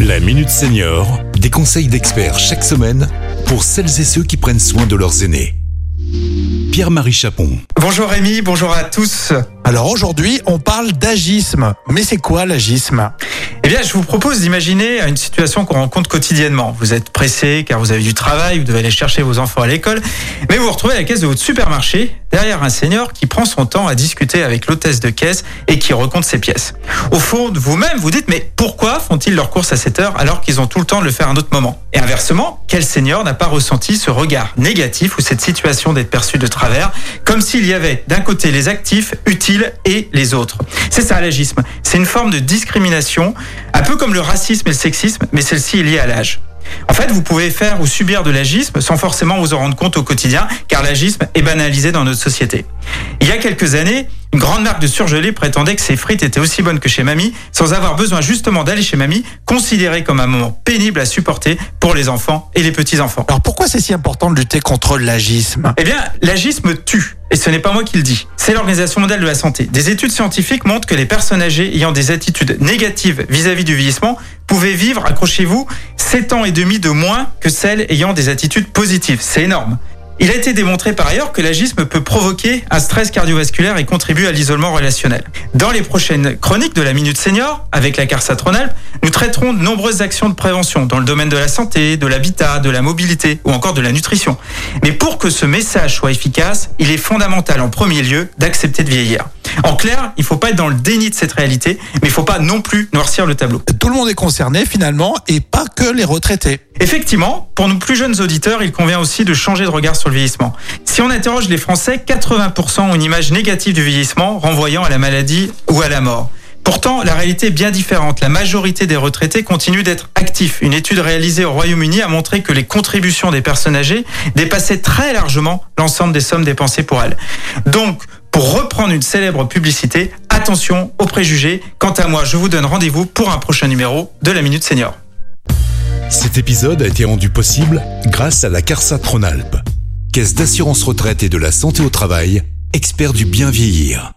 La Minute Senior, des conseils d'experts chaque semaine pour celles et ceux qui prennent soin de leurs aînés. Pierre-Marie Chapon. Bonjour Rémi, bonjour à tous. Alors aujourd'hui, on parle d'agisme. Mais c'est quoi l'agisme? Eh bien, je vous propose d'imaginer une situation qu'on rencontre quotidiennement. Vous êtes pressé car vous avez du travail, vous devez aller chercher vos enfants à l'école, mais vous vous retrouvez à la caisse de votre supermarché derrière un senior qui prend son temps à discuter avec l'hôtesse de caisse et qui recompte ses pièces. Au fond vous-même, vous dites mais pourquoi font-ils leur course à cette heure alors qu'ils ont tout le temps de le faire à un autre moment? Inversement, quel senior n'a pas ressenti ce regard négatif ou cette situation d'être perçu de travers, comme s'il y avait d'un côté les actifs utiles et les autres? C'est ça l'agisme. C'est une forme de discrimination, un peu comme le racisme et le sexisme, mais celle-ci est liée à l'âge. En fait, vous pouvez faire ou subir de l'agisme sans forcément vous en rendre compte au quotidien, car l'agisme est banalisé dans notre société. Il y a quelques années, une grande marque de surgelés prétendait que ses frites étaient aussi bonnes que chez mamie, sans avoir besoin justement d'aller chez mamie, considéré comme un moment pénible à supporter pour les enfants et les petits-enfants. Alors pourquoi c'est si important de lutter contre l'agisme? Eh bien, l'agisme tue. Et ce n'est pas moi qui le dis. C'est l'Organisation mondiale de la santé. Des études scientifiques montrent que les personnes âgées ayant des attitudes négatives vis-à-vis du vieillissement pouvaient vivre, accrochez-vous, 7 ans et demi de moins que celles ayant des attitudes positives. C'est énorme. Il a été démontré par ailleurs que l'agisme peut provoquer un stress cardiovasculaire et contribue à l'isolement relationnel. Dans les prochaines chroniques de la Minute Senior, avec la CARSA Tronalp, nous traiterons de nombreuses actions de prévention dans le domaine de la santé, de l'habitat, de la mobilité ou encore de la nutrition. Mais pour que ce message soit efficace, il est fondamental en premier lieu d'accepter de vieillir. En clair, il faut pas être dans le déni de cette réalité, mais il faut pas non plus noircir le tableau. Tout le monde est concerné finalement et pas que les retraités. Effectivement, pour nos plus jeunes auditeurs, il convient aussi de changer de regard sur le vieillissement. Si on interroge les Français, 80% ont une image négative du vieillissement, renvoyant à la maladie ou à la mort. Pourtant, la réalité est bien différente. La majorité des retraités continuent d'être actifs. Une étude réalisée au Royaume-Uni a montré que les contributions des personnes âgées dépassaient très largement l'ensemble des sommes dépensées pour elles. Donc, pour reprendre une célèbre publicité, attention aux préjugés. Quant à moi, je vous donne rendez-vous pour un prochain numéro de la Minute Senior. Cet épisode a été rendu possible grâce à la CARSA Tronalp, Caisse d'assurance retraite et de la santé au travail, expert du bien vieillir.